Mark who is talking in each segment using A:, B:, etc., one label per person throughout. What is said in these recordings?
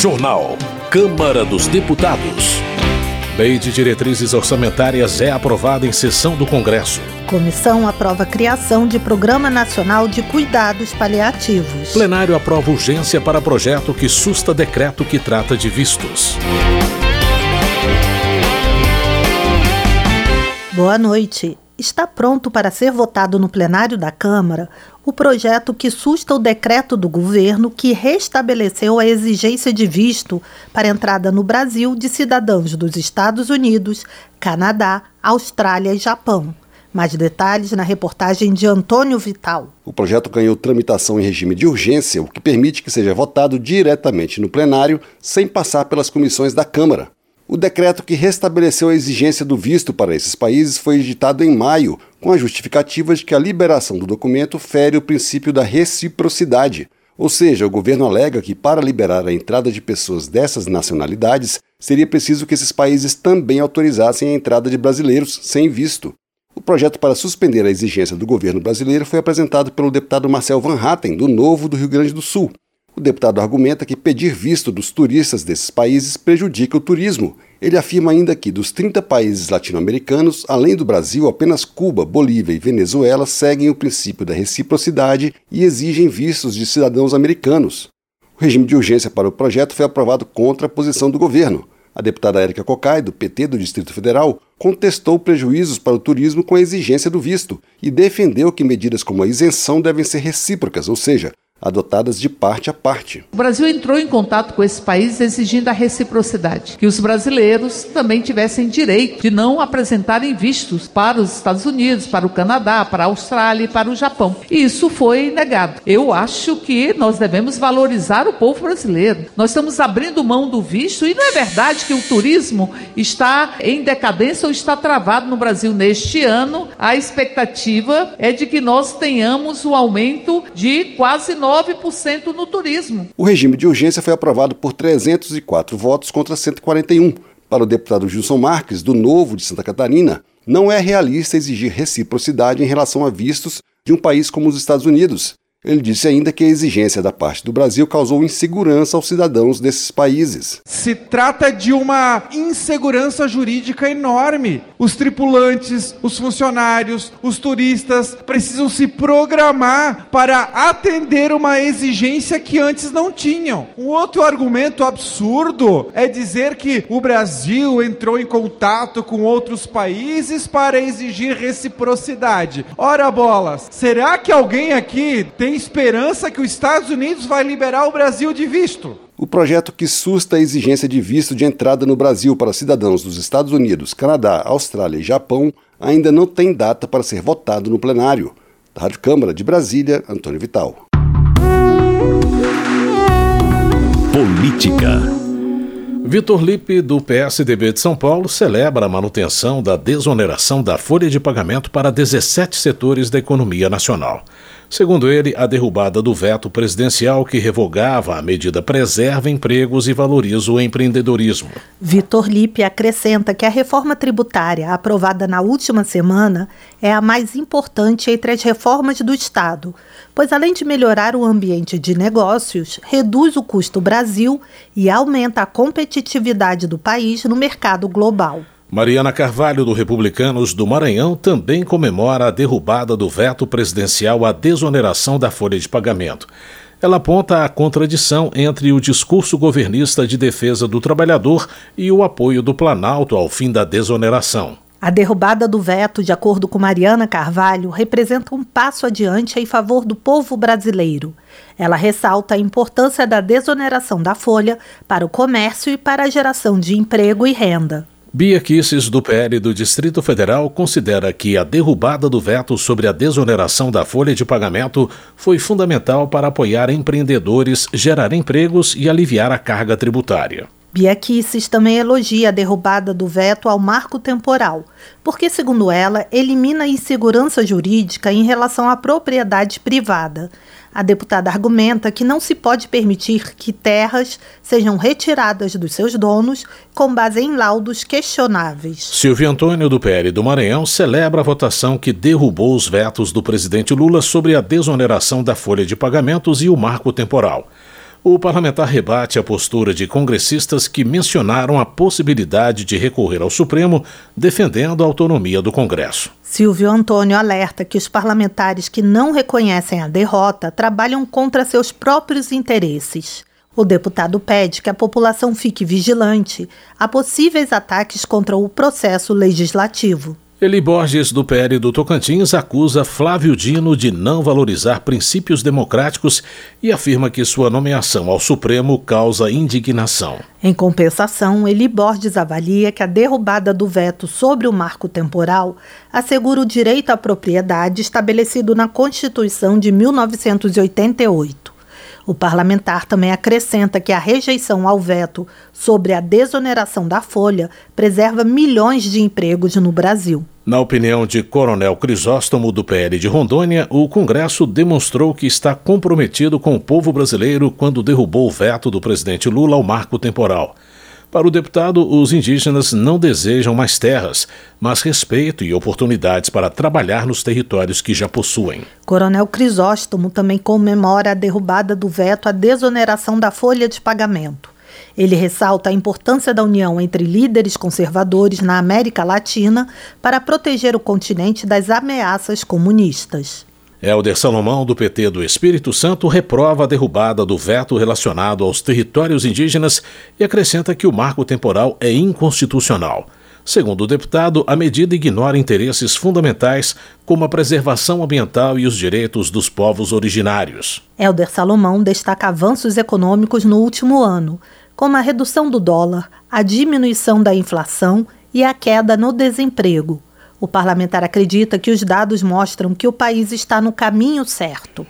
A: Jornal. Câmara dos Deputados. Lei de Diretrizes Orçamentárias é aprovada em sessão do Congresso.
B: Comissão aprova a criação de Programa Nacional de Cuidados Paliativos.
A: Plenário aprova urgência para projeto que susta decreto que trata de vistos.
B: Boa noite. Está pronto para ser votado no plenário da Câmara o projeto que susta o decreto do governo que restabeleceu a exigência de visto para entrada no Brasil de cidadãos dos Estados Unidos, Canadá, Austrália e Japão. Mais detalhes na reportagem de Antônio Vital.
C: O projeto ganhou tramitação em regime de urgência, o que permite que seja votado diretamente no plenário, sem passar pelas comissões da Câmara. O decreto que restabeleceu a exigência do visto para esses países foi editado em maio, com a justificativa de que a liberação do documento fere o princípio da reciprocidade. Ou seja, o governo alega que, para liberar a entrada de pessoas dessas nacionalidades, seria preciso que esses países também autorizassem a entrada de brasileiros sem visto. O projeto para suspender a exigência do governo brasileiro foi apresentado pelo deputado Marcel Van Hatten, do Novo do Rio Grande do Sul. O deputado argumenta que pedir visto dos turistas desses países prejudica o turismo. Ele afirma ainda que, dos 30 países latino-americanos, além do Brasil, apenas Cuba, Bolívia e Venezuela seguem o princípio da reciprocidade e exigem vistos de cidadãos americanos. O regime de urgência para o projeto foi aprovado contra a posição do governo. A deputada Érica Cocai, do PT do Distrito Federal, contestou prejuízos para o turismo com a exigência do visto e defendeu que medidas como a isenção devem ser recíprocas, ou seja, adotadas de parte a parte.
D: O Brasil entrou em contato com esses países exigindo a reciprocidade, que os brasileiros também tivessem direito de não apresentarem vistos para os Estados Unidos, para o Canadá, para a Austrália e para o Japão. E isso foi negado. Eu acho que nós devemos valorizar o povo brasileiro. Nós estamos abrindo mão do visto e não é verdade que o turismo está em decadência ou está travado no Brasil neste ano. A expectativa é de que nós tenhamos o aumento de quase 9 9% no turismo.
C: O regime de urgência foi aprovado por 304 votos contra 141. Para o deputado Gilson Marques, do Novo de Santa Catarina, não é realista exigir reciprocidade em relação a vistos de um país como os Estados Unidos, ele disse ainda que a exigência da parte do Brasil causou insegurança aos cidadãos desses países.
E: Se trata de uma insegurança jurídica enorme. Os tripulantes, os funcionários, os turistas precisam se programar para atender uma exigência que antes não tinham. Um outro argumento absurdo é dizer que o Brasil entrou em contato com outros países para exigir reciprocidade. Ora bolas, será que alguém aqui tem tem esperança que os Estados Unidos vai liberar o Brasil de visto.
C: O projeto que susta a exigência de visto de entrada no Brasil para cidadãos dos Estados Unidos, Canadá, Austrália e Japão ainda não tem data para ser votado no plenário. Da Rádio Câmara de Brasília, Antônio Vital.
A: Política. Vitor Lipe, do PSDB de São Paulo, celebra a manutenção da desoneração da folha de pagamento para 17 setores da economia nacional. Segundo ele, a derrubada do veto presidencial que revogava a medida preserva empregos e valoriza o empreendedorismo.
B: Vitor Lipe acrescenta que a reforma tributária aprovada na última semana é a mais importante entre as reformas do Estado, pois além de melhorar o ambiente de negócios, reduz o custo Brasil e aumenta a competitividade do país no mercado global.
A: Mariana Carvalho, do Republicanos do Maranhão, também comemora a derrubada do veto presidencial à desoneração da folha de pagamento. Ela aponta a contradição entre o discurso governista de defesa do trabalhador e o apoio do Planalto ao fim da desoneração.
B: A derrubada do veto, de acordo com Mariana Carvalho, representa um passo adiante em favor do povo brasileiro. Ela ressalta a importância da desoneração da folha para o comércio e para a geração de emprego e renda.
A: Bia Kisses, do PL do Distrito Federal, considera que a derrubada do veto sobre a desoneração da folha de pagamento foi fundamental para apoiar empreendedores, gerar empregos e aliviar a carga tributária.
B: Bia Kisses também elogia a derrubada do veto ao marco temporal, porque, segundo ela, elimina a insegurança jurídica em relação à propriedade privada. A deputada argumenta que não se pode permitir que terras sejam retiradas dos seus donos com base em laudos questionáveis.
A: Silvio Antônio, do PL do Maranhão, celebra a votação que derrubou os vetos do presidente Lula sobre a desoneração da folha de pagamentos e o marco temporal. O parlamentar rebate a postura de congressistas que mencionaram a possibilidade de recorrer ao Supremo, defendendo a autonomia do Congresso.
B: Silvio Antônio alerta que os parlamentares que não reconhecem a derrota trabalham contra seus próprios interesses. O deputado pede que a população fique vigilante a possíveis ataques contra o processo legislativo.
A: Eli Borges, do PL do Tocantins, acusa Flávio Dino de não valorizar princípios democráticos e afirma que sua nomeação ao Supremo causa indignação.
B: Em compensação, Eli Borges avalia que a derrubada do veto sobre o marco temporal assegura o direito à propriedade estabelecido na Constituição de 1988. O parlamentar também acrescenta que a rejeição ao veto sobre a desoneração da folha preserva milhões de empregos no Brasil.
A: Na opinião de Coronel Crisóstomo, do PL de Rondônia, o Congresso demonstrou que está comprometido com o povo brasileiro quando derrubou o veto do presidente Lula ao marco temporal. Para o deputado, os indígenas não desejam mais terras, mas respeito e oportunidades para trabalhar nos territórios que já possuem.
B: Coronel Crisóstomo também comemora a derrubada do veto à desoneração da folha de pagamento. Ele ressalta a importância da união entre líderes conservadores na América Latina para proteger o continente das ameaças comunistas.
A: Helder Salomão, do PT do Espírito Santo, reprova a derrubada do veto relacionado aos territórios indígenas e acrescenta que o marco temporal é inconstitucional. Segundo o deputado, a medida ignora interesses fundamentais como a preservação ambiental e os direitos dos povos originários.
B: Helder Salomão destaca avanços econômicos no último ano, como a redução do dólar, a diminuição da inflação e a queda no desemprego. O parlamentar acredita que os dados mostram que o país está no caminho certo.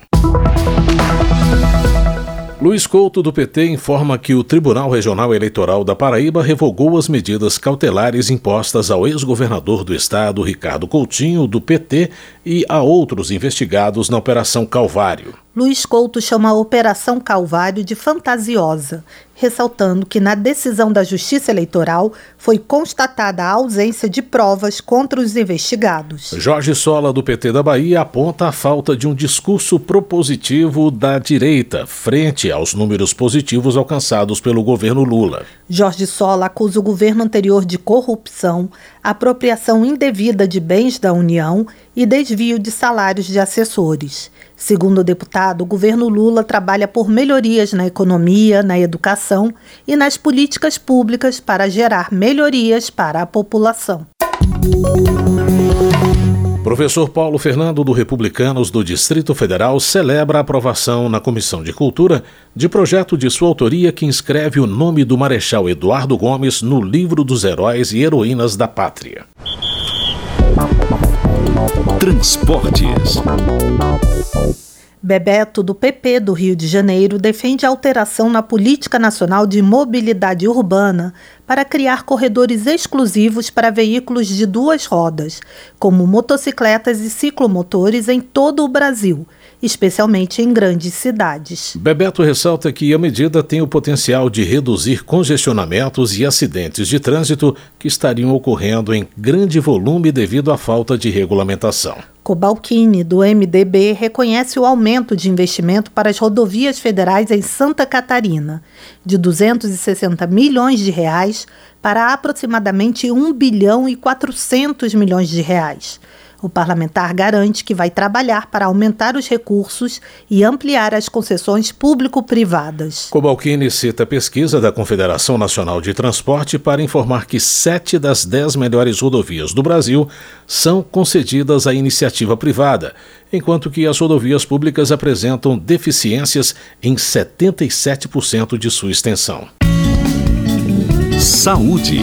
A: Luiz Couto, do PT, informa que o Tribunal Regional Eleitoral da Paraíba revogou as medidas cautelares impostas ao ex-governador do estado, Ricardo Coutinho, do PT, e a outros investigados na Operação Calvário.
B: Luiz Couto chama a Operação Calvário de fantasiosa, ressaltando que na decisão da Justiça Eleitoral foi constatada a ausência de provas contra os investigados.
A: Jorge Sola, do PT da Bahia, aponta a falta de um discurso propositivo da direita frente aos números positivos alcançados pelo governo Lula.
B: Jorge Sola acusa o governo anterior de corrupção, apropriação indevida de bens da União e desvio de salários de assessores. Segundo o deputado, o governo Lula trabalha por melhorias na economia, na educação e nas políticas públicas para gerar melhorias para a população.
A: Professor Paulo Fernando do Republicanos do Distrito Federal celebra a aprovação na Comissão de Cultura de projeto de sua autoria que inscreve o nome do Marechal Eduardo Gomes no livro dos heróis e heroínas da pátria.
B: Transportes. Bebeto, do PP do Rio de Janeiro, defende alteração na Política Nacional de Mobilidade Urbana para criar corredores exclusivos para veículos de duas rodas, como motocicletas e ciclomotores em todo o Brasil especialmente em grandes cidades.
A: Bebeto ressalta que a medida tem o potencial de reduzir congestionamentos e acidentes de trânsito que estariam ocorrendo em grande volume devido à falta de regulamentação.
B: Cobalcini, do MDB, reconhece o aumento de investimento para as rodovias federais em Santa Catarina, de 260 milhões de reais para aproximadamente 1 bilhão e 400 milhões de reais. O parlamentar garante que vai trabalhar para aumentar os recursos e ampliar as concessões público-privadas.
A: Cobalcini cita a pesquisa da Confederação Nacional de Transporte para informar que sete das dez melhores rodovias do Brasil são concedidas à iniciativa privada, enquanto que as rodovias públicas apresentam deficiências em 77% de sua extensão.
B: Saúde.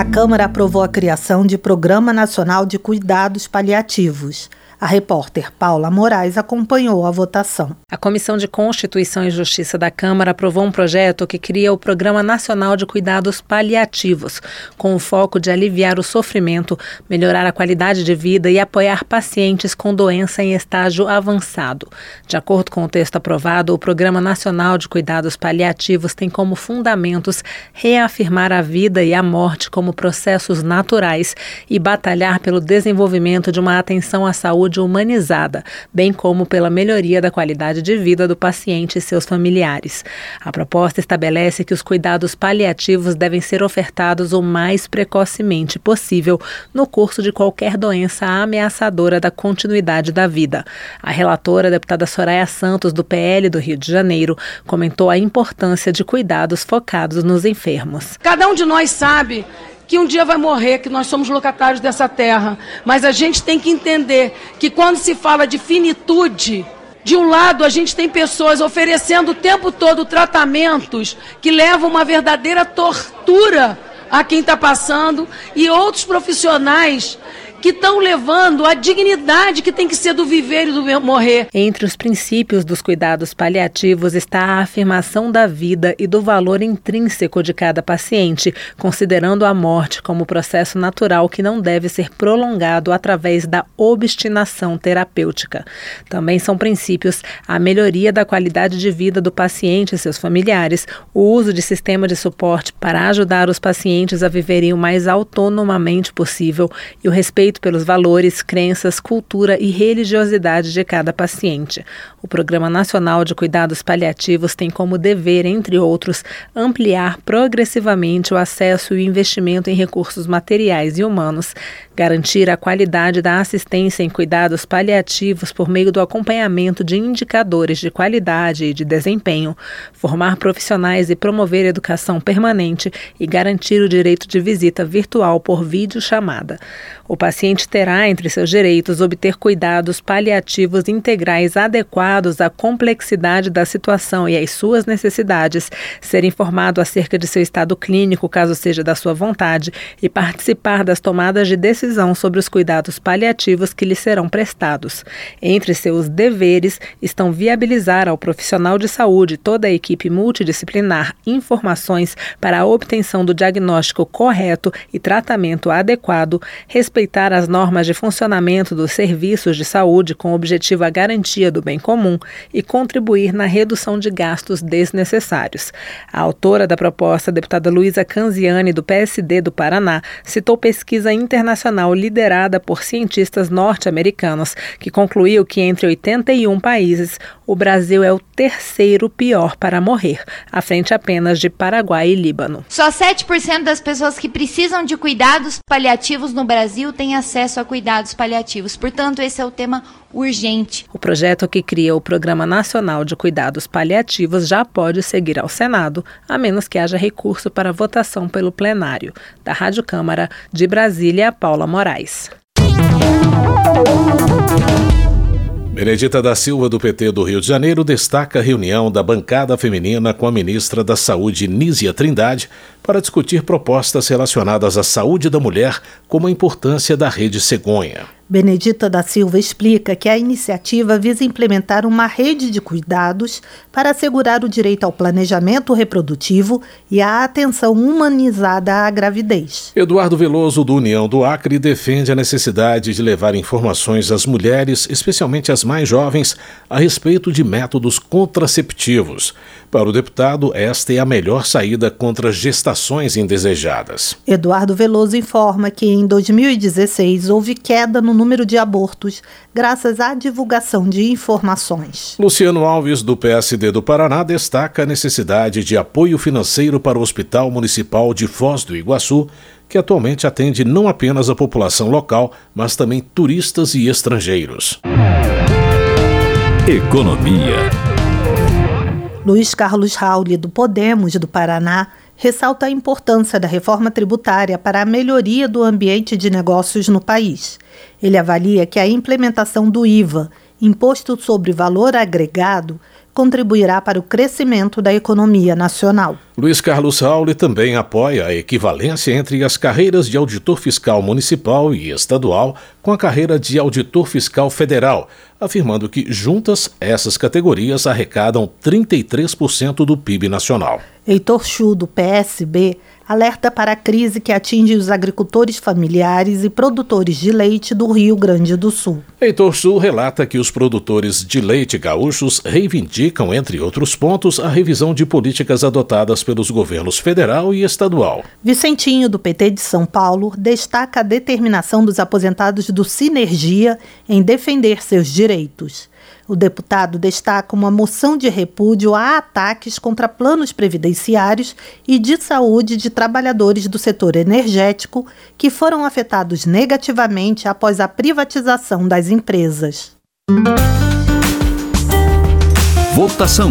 B: A Câmara aprovou a criação de Programa Nacional de Cuidados Paliativos. A repórter Paula Moraes acompanhou a votação.
F: A Comissão de Constituição e Justiça da Câmara aprovou um projeto que cria o Programa Nacional de Cuidados Paliativos, com o foco de aliviar o sofrimento, melhorar a qualidade de vida e apoiar pacientes com doença em estágio avançado. De acordo com o texto aprovado, o Programa Nacional de Cuidados Paliativos tem como fundamentos reafirmar a vida e a morte como processos naturais e batalhar pelo desenvolvimento de uma atenção à saúde saúde humanizada, bem como pela melhoria da qualidade de vida do paciente e seus familiares. A proposta estabelece que os cuidados paliativos devem ser ofertados o mais precocemente possível no curso de qualquer doença ameaçadora da continuidade da vida. A relatora, a deputada Soraya Santos, do PL do Rio de Janeiro, comentou a importância de cuidados focados nos enfermos.
G: Cada um de nós sabe que um dia vai morrer, que nós somos locatários dessa terra. Mas a gente tem que entender que quando se fala de finitude, de um lado, a gente tem pessoas oferecendo o tempo todo tratamentos que levam uma verdadeira tortura a quem está passando, e outros profissionais que estão levando a dignidade que tem que ser do viver e do morrer.
F: Entre os princípios dos cuidados paliativos está a afirmação da vida e do valor intrínseco de cada paciente, considerando a morte como processo natural que não deve ser prolongado através da obstinação terapêutica. Também são princípios a melhoria da qualidade de vida do paciente e seus familiares, o uso de sistema de suporte para ajudar os pacientes a viverem o mais autonomamente possível e o respeito pelos valores, crenças, cultura e religiosidade de cada paciente. O Programa Nacional de Cuidados Paliativos tem como dever, entre outros, ampliar progressivamente o acesso e o investimento em recursos materiais e humanos, garantir a qualidade da assistência em cuidados paliativos por meio do acompanhamento de indicadores de qualidade e de desempenho, formar profissionais e promover educação permanente e garantir o direito de visita virtual por videochamada. O paciente terá entre seus direitos obter cuidados paliativos integrais adequados à complexidade da situação e às suas necessidades, ser informado acerca de seu estado clínico, caso seja da sua vontade, e participar das tomadas de decisão sobre os cuidados paliativos que lhe serão prestados. Entre seus deveres estão viabilizar ao profissional de saúde toda a equipe multidisciplinar informações para a obtenção do diagnóstico correto e tratamento adequado, respeitar as normas de funcionamento dos serviços de saúde com objetivo a garantia do bem comum e contribuir na redução de gastos desnecessários. A autora da proposta, a deputada Luísa Canziani, do PSD do Paraná, citou pesquisa internacional liderada por cientistas norte-americanos, que concluiu que entre 81 países, o Brasil é o terceiro pior para morrer, à frente apenas de Paraguai e Líbano.
H: Só 7% das pessoas que precisam de cuidados paliativos no Brasil tem acesso a cuidados paliativos. Portanto, esse é o tema urgente.
F: O projeto que cria o Programa Nacional de Cuidados Paliativos já pode seguir ao Senado, a menos que haja recurso para votação pelo plenário. Da Rádio Câmara de Brasília, Paula Moraes.
A: Benedita da Silva, do PT do Rio de Janeiro, destaca a reunião da bancada feminina com a ministra da Saúde, Nízia Trindade, para discutir propostas relacionadas à saúde da mulher, como a importância da rede cegonha.
B: Benedita da Silva explica que a iniciativa visa implementar uma rede de cuidados para assegurar o direito ao planejamento reprodutivo e à atenção humanizada à gravidez.
A: Eduardo Veloso, do União do Acre, defende a necessidade de levar informações às mulheres, especialmente às mais jovens, a respeito de métodos contraceptivos. Para o deputado, esta é a melhor saída contra gestações indesejadas.
B: Eduardo Veloso informa que em 2016 houve queda no número de abortos, graças à divulgação de informações.
A: Luciano Alves, do PSD do Paraná, destaca a necessidade de apoio financeiro para o Hospital Municipal de Foz do Iguaçu, que atualmente atende não apenas a população local, mas também turistas e estrangeiros.
I: Economia.
B: Luiz Carlos Rauli, do Podemos do Paraná, ressalta a importância da reforma tributária para a melhoria do ambiente de negócios no país. Ele avalia que a implementação do IVA, Imposto sobre Valor Agregado, contribuirá para o crescimento da economia nacional.
A: Luiz Carlos Rauli também apoia a equivalência entre as carreiras de auditor fiscal municipal e estadual com a carreira de auditor fiscal federal, afirmando que juntas essas categorias arrecadam 33% do PIB nacional.
B: Heitor Chu, do PSB, alerta para a crise que atinge os agricultores familiares e produtores de leite do Rio Grande do Sul.
A: Heitor Sul relata que os produtores de leite gaúchos reivindicam, entre outros pontos, a revisão de políticas adotadas
J: pelos governos federal e estadual.
B: Vicentinho, do PT de São Paulo, destaca a determinação dos aposentados do Sinergia em defender seus direitos. O deputado destaca uma moção de repúdio a ataques contra planos previdenciários e de saúde de trabalhadores do setor energético que foram afetados negativamente após a privatização das empresas.
J: Votação.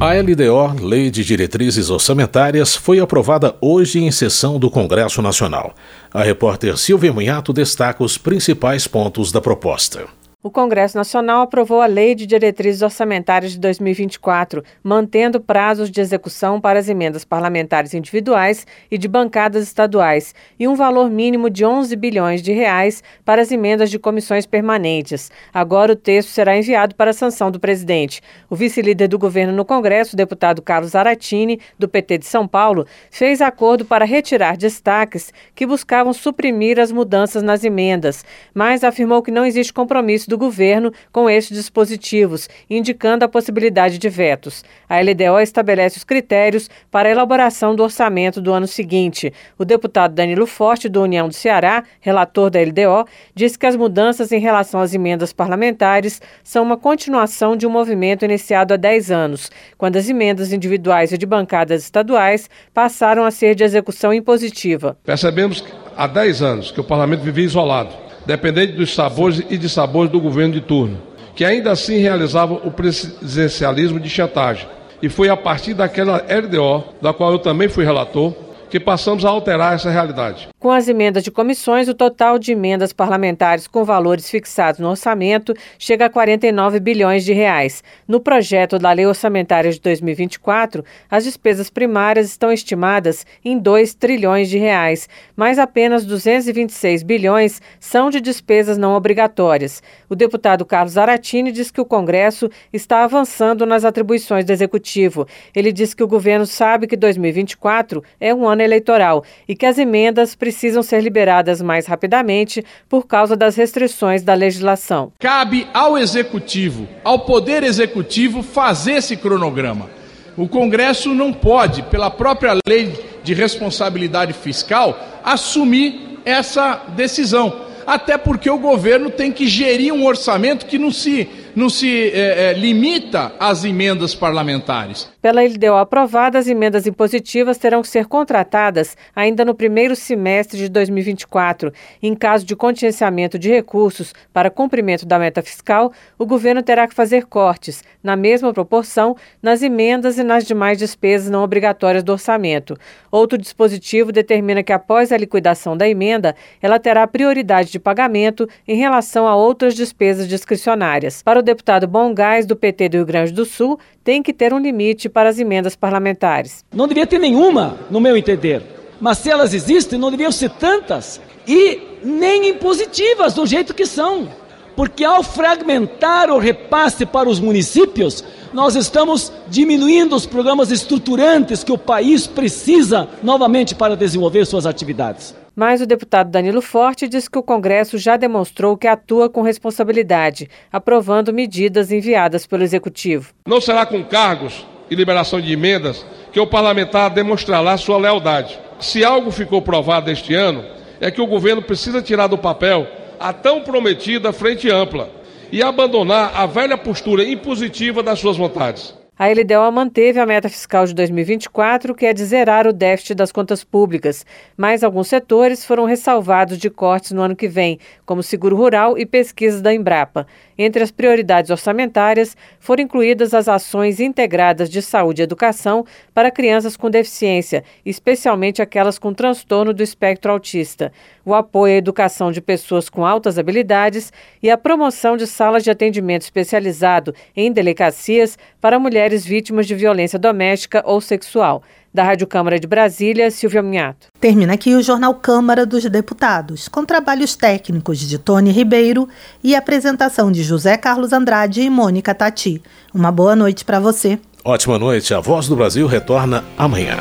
J: A LDO, Lei de Diretrizes Orçamentárias, foi aprovada hoje em sessão do Congresso Nacional. A repórter Silvia Munhato destaca os principais pontos da proposta.
K: O Congresso Nacional aprovou a Lei de Diretrizes Orçamentárias de 2024, mantendo prazos de execução para as emendas parlamentares individuais e de bancadas estaduais e um valor mínimo de 11 bilhões de reais para as emendas de comissões permanentes. Agora o texto será enviado para a sanção do presidente. O vice-líder do governo no Congresso, o deputado Carlos Aratini, do PT de São Paulo, fez acordo para retirar destaques que buscavam suprimir as mudanças nas emendas, mas afirmou que não existe compromisso do governo com estes dispositivos, indicando a possibilidade de vetos. A LDO estabelece os critérios para a elaboração do orçamento do ano seguinte. O deputado Danilo Forte, do União do Ceará, relator da LDO, disse que as mudanças em relação às emendas parlamentares são uma continuação de um movimento iniciado há 10 anos, quando as emendas individuais e de bancadas estaduais passaram a ser de execução impositiva.
A: Percebemos há 10 anos que o parlamento vivia isolado dependente dos sabores e de sabores do governo de turno, que ainda assim realizava o presidencialismo de chantagem. E foi a partir daquela RDO, da qual eu também fui relator, que passamos a alterar essa realidade.
K: Com as emendas de comissões, o total de emendas parlamentares com valores fixados no orçamento chega a 49 bilhões de reais. No projeto da Lei Orçamentária de 2024, as despesas primárias estão estimadas em 2 trilhões de reais, mas apenas 226 bilhões são de despesas não obrigatórias. O deputado Carlos Aratini diz que o Congresso está avançando nas atribuições do Executivo. Ele diz que o governo sabe que 2024 é um ano ano eleitoral e que as emendas precisam ser liberadas mais rapidamente por causa das restrições da legislação.
L: Cabe ao Executivo, ao Poder Executivo, fazer esse cronograma. O Congresso não pode, pela própria lei de responsabilidade fiscal, assumir essa decisão. Até porque o governo tem que gerir um orçamento que não se não se é, é, limita às emendas parlamentares.
K: Pela LDO aprovada, as emendas impositivas terão que ser contratadas ainda no primeiro semestre de 2024. Em caso de contingenciamento de recursos para cumprimento da meta fiscal, o governo terá que fazer cortes, na mesma proporção, nas emendas e nas demais despesas não obrigatórias do orçamento. Outro dispositivo determina que, após a liquidação da emenda, ela terá prioridade de pagamento em relação a outras despesas discricionárias. Para o deputado Bom Gás, do PT do Rio Grande do Sul, tem que ter um limite para as emendas parlamentares.
M: Não devia ter nenhuma, no meu entender. Mas se elas existem, não deviam ser tantas e nem impositivas do jeito que são. Porque ao fragmentar o repasse para os municípios, nós estamos diminuindo os programas estruturantes que o país precisa novamente para desenvolver suas atividades.
K: Mas o deputado Danilo Forte diz que o Congresso já demonstrou que atua com responsabilidade, aprovando medidas enviadas pelo Executivo.
A: Não será com cargos e liberação de emendas que o parlamentar demonstrará sua lealdade. Se algo ficou provado este ano, é que o governo precisa tirar do papel a tão prometida frente ampla e abandonar a velha postura impositiva das suas vontades.
K: A LDO manteve a meta fiscal de 2024, que é de zerar o déficit das contas públicas, mas alguns setores foram ressalvados de cortes no ano que vem, como seguro rural e pesquisas da Embrapa. Entre as prioridades orçamentárias foram incluídas as ações integradas de saúde e educação para crianças com deficiência, especialmente aquelas com transtorno do espectro autista, o apoio à educação de pessoas com altas habilidades e a promoção de salas de atendimento especializado em delegacias para mulheres vítimas de violência doméstica ou sexual. Da Rádio Câmara de Brasília, Silvia Minhato.
B: Termina aqui o Jornal Câmara dos Deputados, com trabalhos técnicos de Tony Ribeiro e apresentação de José Carlos Andrade e Mônica Tati. Uma boa noite para você.
J: Ótima noite. A Voz do Brasil retorna amanhã.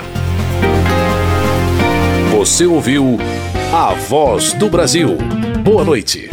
J: Você ouviu A Voz do Brasil. Boa noite.